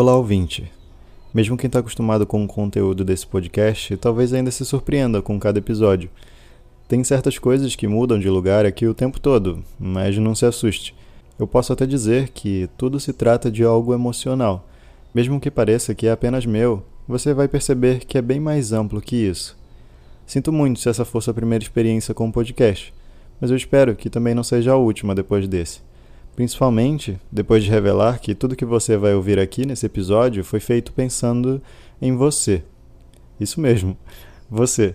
Olá, ouvinte. Mesmo quem está acostumado com o conteúdo desse podcast, talvez ainda se surpreenda com cada episódio. Tem certas coisas que mudam de lugar aqui o tempo todo, mas não se assuste. Eu posso até dizer que tudo se trata de algo emocional. Mesmo que pareça que é apenas meu, você vai perceber que é bem mais amplo que isso. Sinto muito se essa for sua primeira experiência com o podcast, mas eu espero que também não seja a última depois desse. Principalmente depois de revelar que tudo que você vai ouvir aqui nesse episódio foi feito pensando em você. Isso mesmo, você.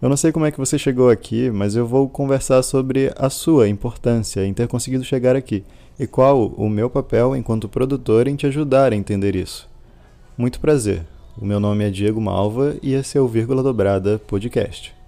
Eu não sei como é que você chegou aqui, mas eu vou conversar sobre a sua importância em ter conseguido chegar aqui e qual o meu papel enquanto produtor em te ajudar a entender isso. Muito prazer. O meu nome é Diego Malva e esse é o Vírgula Dobrada Podcast.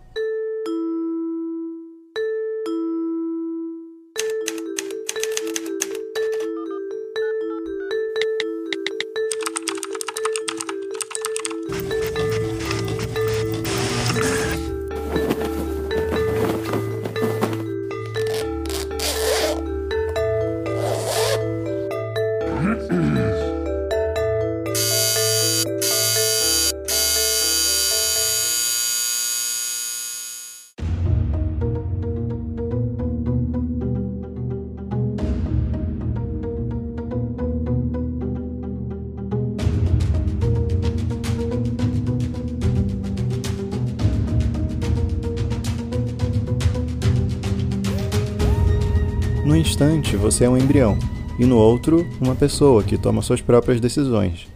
Instante, você é um embrião, e no outro, uma pessoa que toma suas próprias decisões.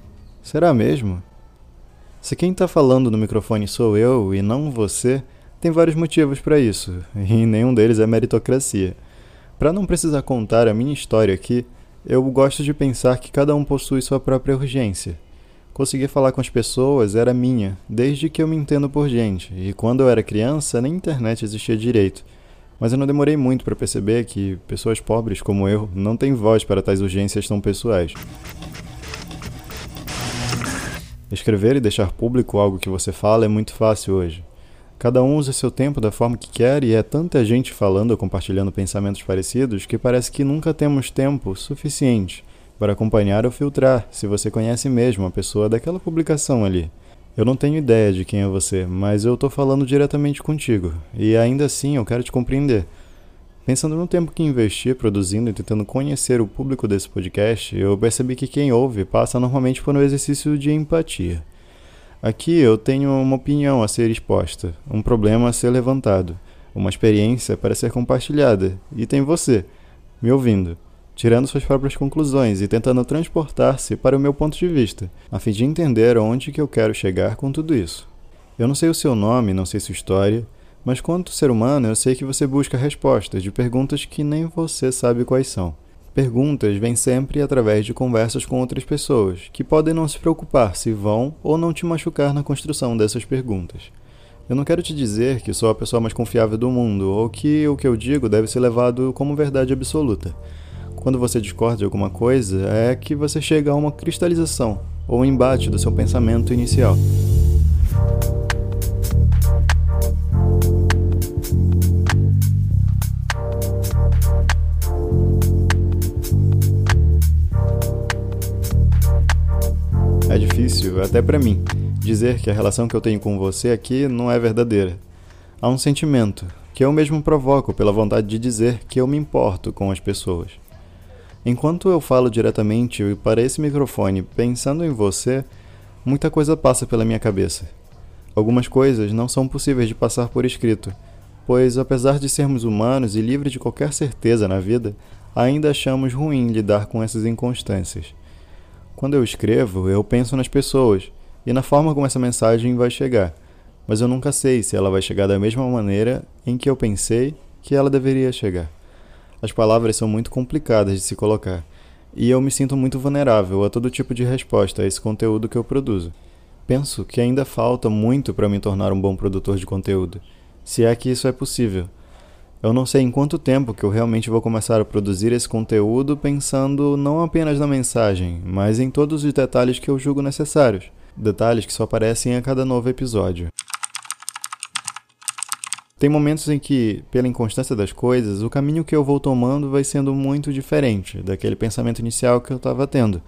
Será mesmo? Se quem está falando no microfone sou eu e não você, tem vários motivos para isso, e nenhum deles é meritocracia. Para não precisar contar a minha história aqui, eu gosto de pensar que cada um possui sua própria urgência. Conseguir falar com as pessoas era minha, desde que eu me entendo por gente, e quando eu era criança nem internet existia direito. Mas eu não demorei muito para perceber que pessoas pobres como eu não têm voz para tais urgências tão pessoais. Escrever e deixar público algo que você fala é muito fácil hoje. Cada um usa seu tempo da forma que quer e é tanta gente falando ou compartilhando pensamentos parecidos que parece que nunca temos tempo suficiente para acompanhar ou filtrar se você conhece mesmo a pessoa daquela publicação ali. Eu não tenho ideia de quem é você, mas eu estou falando diretamente contigo, e ainda assim eu quero te compreender. Pensando no tempo que investi produzindo e tentando conhecer o público desse podcast, eu percebi que quem ouve passa normalmente por um exercício de empatia. Aqui eu tenho uma opinião a ser exposta, um problema a ser levantado, uma experiência para ser compartilhada, e tem você, me ouvindo tirando suas próprias conclusões e tentando transportar-se para o meu ponto de vista, a fim de entender onde que eu quero chegar com tudo isso. Eu não sei o seu nome, não sei sua história, mas quanto ser humano, eu sei que você busca respostas de perguntas que nem você sabe quais são. Perguntas vêm sempre através de conversas com outras pessoas, que podem não se preocupar se vão ou não te machucar na construção dessas perguntas. Eu não quero te dizer que sou a pessoa mais confiável do mundo ou que o que eu digo deve ser levado como verdade absoluta quando você discorda de alguma coisa, é que você chega a uma cristalização ou um embate do seu pensamento inicial. É difícil, até para mim, dizer que a relação que eu tenho com você aqui não é verdadeira. Há um sentimento que eu mesmo provoco pela vontade de dizer que eu me importo com as pessoas. Enquanto eu falo diretamente para esse microfone pensando em você, muita coisa passa pela minha cabeça. Algumas coisas não são possíveis de passar por escrito, pois apesar de sermos humanos e livres de qualquer certeza na vida, ainda achamos ruim lidar com essas inconstâncias. Quando eu escrevo, eu penso nas pessoas e na forma como essa mensagem vai chegar, mas eu nunca sei se ela vai chegar da mesma maneira em que eu pensei que ela deveria chegar. As palavras são muito complicadas de se colocar, e eu me sinto muito vulnerável a todo tipo de resposta a esse conteúdo que eu produzo. Penso que ainda falta muito para me tornar um bom produtor de conteúdo, se é que isso é possível. Eu não sei em quanto tempo que eu realmente vou começar a produzir esse conteúdo pensando não apenas na mensagem, mas em todos os detalhes que eu julgo necessários, detalhes que só aparecem a cada novo episódio. Tem momentos em que, pela inconstância das coisas, o caminho que eu vou tomando vai sendo muito diferente daquele pensamento inicial que eu estava tendo.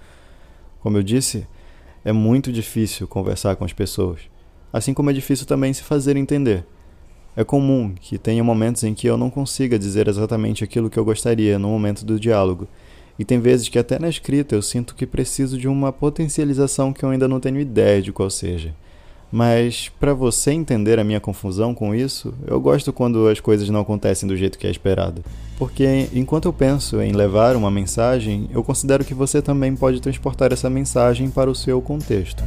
Como eu disse, é muito difícil conversar com as pessoas, assim como é difícil também se fazer entender. É comum que tenha momentos em que eu não consiga dizer exatamente aquilo que eu gostaria no momento do diálogo, e tem vezes que até na escrita eu sinto que preciso de uma potencialização que eu ainda não tenho ideia de qual seja. Mas para você entender a minha confusão com isso, eu gosto quando as coisas não acontecem do jeito que é esperado. Porque enquanto eu penso em levar uma mensagem, eu considero que você também pode transportar essa mensagem para o seu contexto.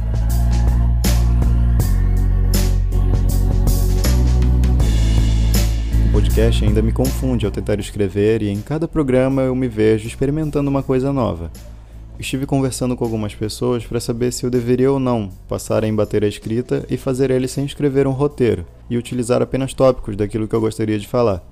podcast ainda me confunde ao tentar escrever e em cada programa eu me vejo experimentando uma coisa nova. Estive conversando com algumas pessoas para saber se eu deveria ou não passar a embater a escrita e fazer ele sem escrever um roteiro e utilizar apenas tópicos daquilo que eu gostaria de falar.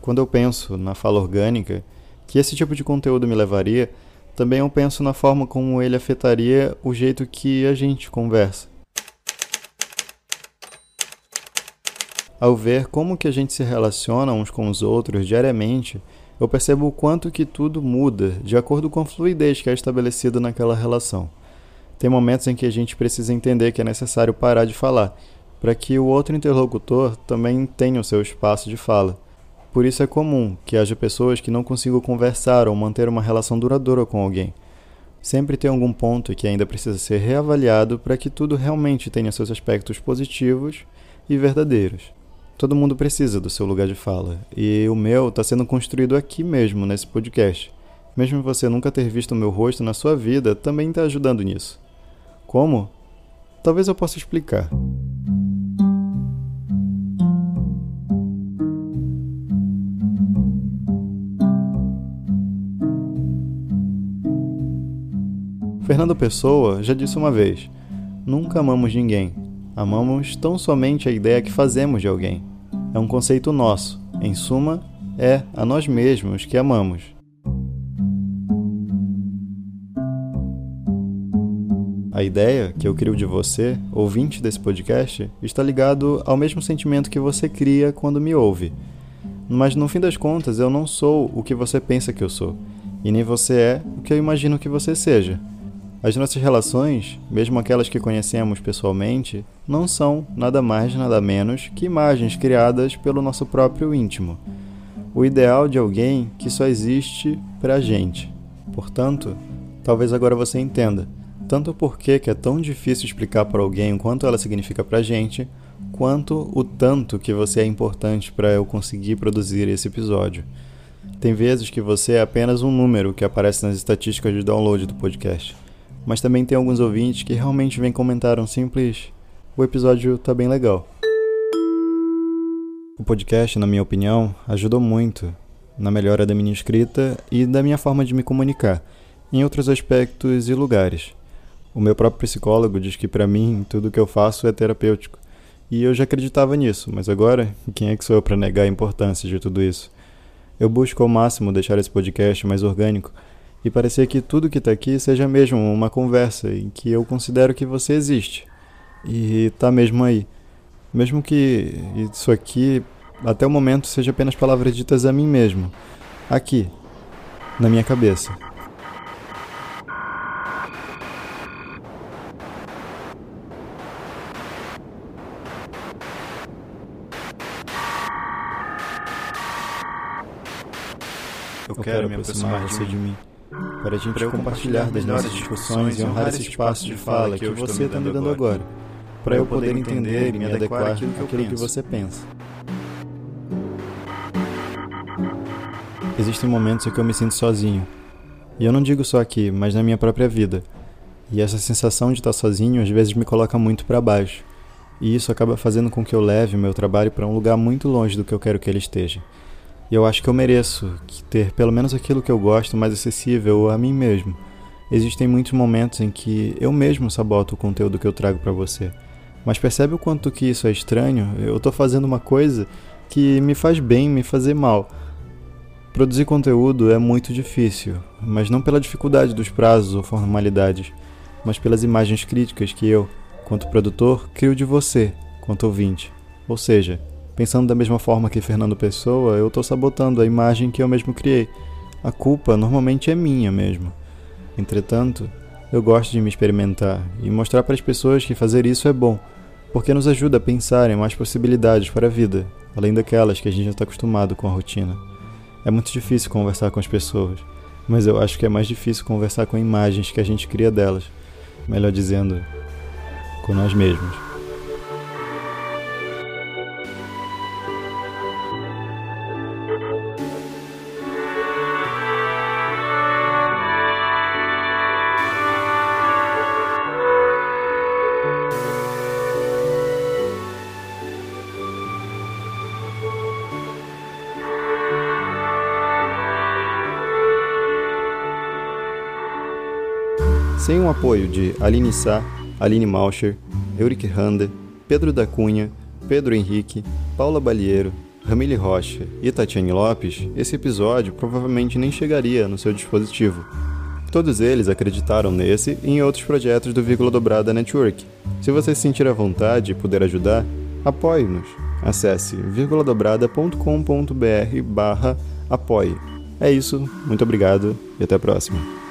Quando eu penso na fala orgânica, que esse tipo de conteúdo me levaria, também eu penso na forma como ele afetaria o jeito que a gente conversa. Ao ver como que a gente se relaciona uns com os outros diariamente, eu percebo o quanto que tudo muda de acordo com a fluidez que é estabelecida naquela relação. Tem momentos em que a gente precisa entender que é necessário parar de falar, para que o outro interlocutor também tenha o seu espaço de fala. Por isso é comum que haja pessoas que não consigam conversar ou manter uma relação duradoura com alguém. Sempre tem algum ponto que ainda precisa ser reavaliado para que tudo realmente tenha seus aspectos positivos e verdadeiros. Todo mundo precisa do seu lugar de fala, e o meu está sendo construído aqui mesmo, nesse podcast. Mesmo você nunca ter visto o meu rosto na sua vida, também está ajudando nisso. Como? Talvez eu possa explicar. Fernando Pessoa já disse uma vez: Nunca amamos ninguém. Amamos tão somente a ideia que fazemos de alguém é um conceito nosso. Em suma, é a nós mesmos que amamos. A ideia que eu crio de você, ouvinte desse podcast, está ligado ao mesmo sentimento que você cria quando me ouve. Mas no fim das contas, eu não sou o que você pensa que eu sou, e nem você é o que eu imagino que você seja. As nossas relações, mesmo aquelas que conhecemos pessoalmente, não são nada mais nada menos que imagens criadas pelo nosso próprio íntimo. O ideal de alguém que só existe para a gente. Portanto, talvez agora você entenda tanto o porquê que é tão difícil explicar para alguém o quanto ela significa para gente, quanto o tanto que você é importante para eu conseguir produzir esse episódio. Tem vezes que você é apenas um número que aparece nas estatísticas de download do podcast mas também tem alguns ouvintes que realmente vêm comentar um simples: o episódio tá bem legal. O podcast, na minha opinião, ajudou muito na melhora da minha escrita e da minha forma de me comunicar, em outros aspectos e lugares. O meu próprio psicólogo diz que para mim tudo que eu faço é terapêutico. E eu já acreditava nisso, mas agora, quem é que sou eu para negar a importância de tudo isso? Eu busco ao máximo deixar esse podcast mais orgânico e parecer que tudo que está aqui seja mesmo uma conversa em que eu considero que você existe e está mesmo aí. Mesmo que isso aqui, até o momento, seja apenas palavras ditas a mim mesmo, aqui, na minha cabeça. Eu quero me aproximar você de mim para a gente pra compartilhar das nossas discussões e honrar esse espaço de fala que você está me dando agora, para eu poder entender e me adequar àquilo que você pensa. Existem momentos em que eu me sinto sozinho. E eu não digo só aqui, mas na minha própria vida. E essa sensação de estar sozinho às vezes me coloca muito para baixo. E isso acaba fazendo com que eu leve o meu trabalho para um lugar muito longe do que eu quero que ele esteja. E eu acho que eu mereço ter pelo menos aquilo que eu gosto mais acessível a mim mesmo. Existem muitos momentos em que eu mesmo saboto o conteúdo que eu trago para você. Mas percebe o quanto que isso é estranho? Eu estou fazendo uma coisa que me faz bem, me fazer mal. Produzir conteúdo é muito difícil, mas não pela dificuldade dos prazos ou formalidades, mas pelas imagens críticas que eu, quanto produtor, crio de você, quanto ouvinte. Ou seja, Pensando da mesma forma que Fernando Pessoa, eu estou sabotando a imagem que eu mesmo criei. A culpa normalmente é minha mesmo. Entretanto, Eu gosto de me experimentar e mostrar para as pessoas que fazer isso é bom, porque nos ajuda a pensar em mais possibilidades para a vida, além daquelas que a gente já está acostumado com a rotina. É muito difícil conversar com as pessoas, mas eu acho que é mais difícil conversar com imagens que a gente cria delas. Melhor dizendo, com nós mesmos. Sem o apoio de Aline Sá, Aline Malcher, Euric Randa, Pedro da Cunha, Pedro Henrique, Paula Balieiro, Ramile Rocha e Tatiane Lopes, esse episódio provavelmente nem chegaria no seu dispositivo. Todos eles acreditaram nesse e em outros projetos do Vírgula Dobrada Network. Se você se sentir à vontade e puder ajudar, apoie-nos. Acesse vírguladobrada.com.br barra apoie. É isso, muito obrigado e até a próxima.